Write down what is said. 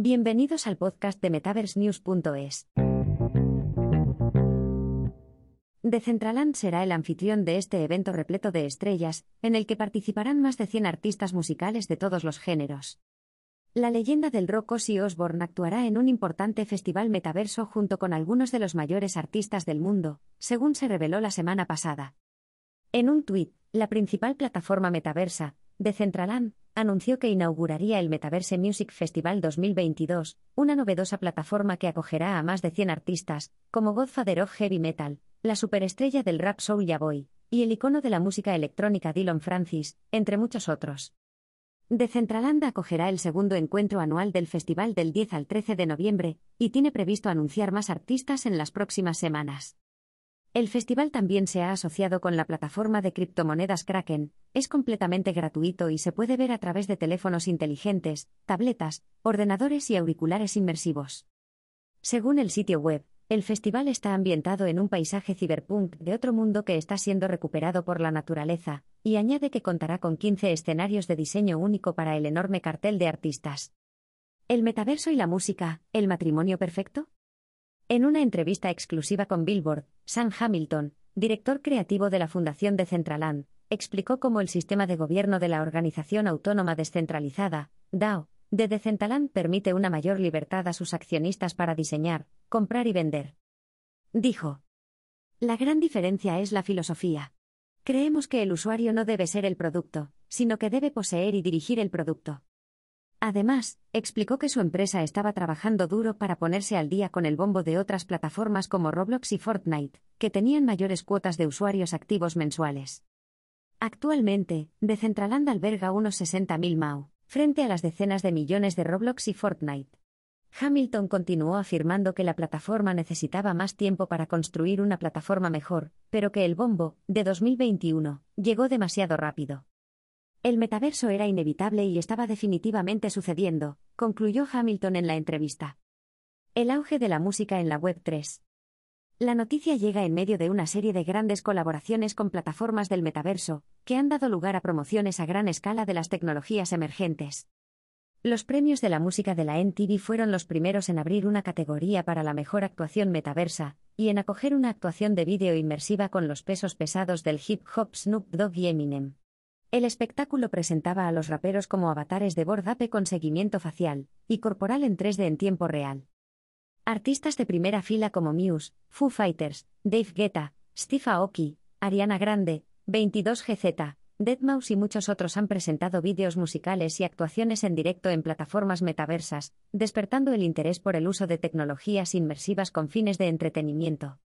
Bienvenidos al podcast de MetaverseNews.es. Decentraland será el anfitrión de este evento repleto de estrellas, en el que participarán más de 100 artistas musicales de todos los géneros. La leyenda del rock Ozzy Osbourne actuará en un importante festival metaverso junto con algunos de los mayores artistas del mundo, según se reveló la semana pasada. En un tuit, la principal plataforma metaversa, Decentraland, anunció que inauguraría el Metaverse Music Festival 2022, una novedosa plataforma que acogerá a más de 100 artistas, como Godfather of Heavy Metal, la superestrella del rap Soul Boy, y el icono de la música electrónica Dylan Francis, entre muchos otros. Decentraland acogerá el segundo encuentro anual del festival del 10 al 13 de noviembre, y tiene previsto anunciar más artistas en las próximas semanas. El festival también se ha asociado con la plataforma de criptomonedas Kraken, es completamente gratuito y se puede ver a través de teléfonos inteligentes, tabletas, ordenadores y auriculares inmersivos. Según el sitio web, el festival está ambientado en un paisaje ciberpunk de otro mundo que está siendo recuperado por la naturaleza, y añade que contará con 15 escenarios de diseño único para el enorme cartel de artistas. ¿El metaverso y la música, el matrimonio perfecto? En una entrevista exclusiva con Billboard, Sam Hamilton, director creativo de la Fundación Decentraland, explicó cómo el sistema de gobierno de la Organización Autónoma Descentralizada, DAO, de Decentraland permite una mayor libertad a sus accionistas para diseñar, comprar y vender. Dijo. La gran diferencia es la filosofía. Creemos que el usuario no debe ser el producto, sino que debe poseer y dirigir el producto. Además, explicó que su empresa estaba trabajando duro para ponerse al día con el bombo de otras plataformas como Roblox y Fortnite, que tenían mayores cuotas de usuarios activos mensuales. Actualmente, Decentraland alberga unos 60.000 MAU, frente a las decenas de millones de Roblox y Fortnite. Hamilton continuó afirmando que la plataforma necesitaba más tiempo para construir una plataforma mejor, pero que el bombo, de 2021, llegó demasiado rápido. El metaverso era inevitable y estaba definitivamente sucediendo, concluyó Hamilton en la entrevista. El auge de la música en la Web 3. La noticia llega en medio de una serie de grandes colaboraciones con plataformas del metaverso, que han dado lugar a promociones a gran escala de las tecnologías emergentes. Los premios de la música de la NTV fueron los primeros en abrir una categoría para la mejor actuación metaversa, y en acoger una actuación de vídeo inmersiva con los pesos pesados del hip hop Snoop Dogg y Eminem. El espectáculo presentaba a los raperos como avatares de Bordape con seguimiento facial y corporal en 3D en tiempo real. Artistas de primera fila como Muse, Foo Fighters, Dave Guetta, Steve Aoki, Ariana Grande, 22GZ, Deadmau5 y muchos otros han presentado vídeos musicales y actuaciones en directo en plataformas metaversas, despertando el interés por el uso de tecnologías inmersivas con fines de entretenimiento.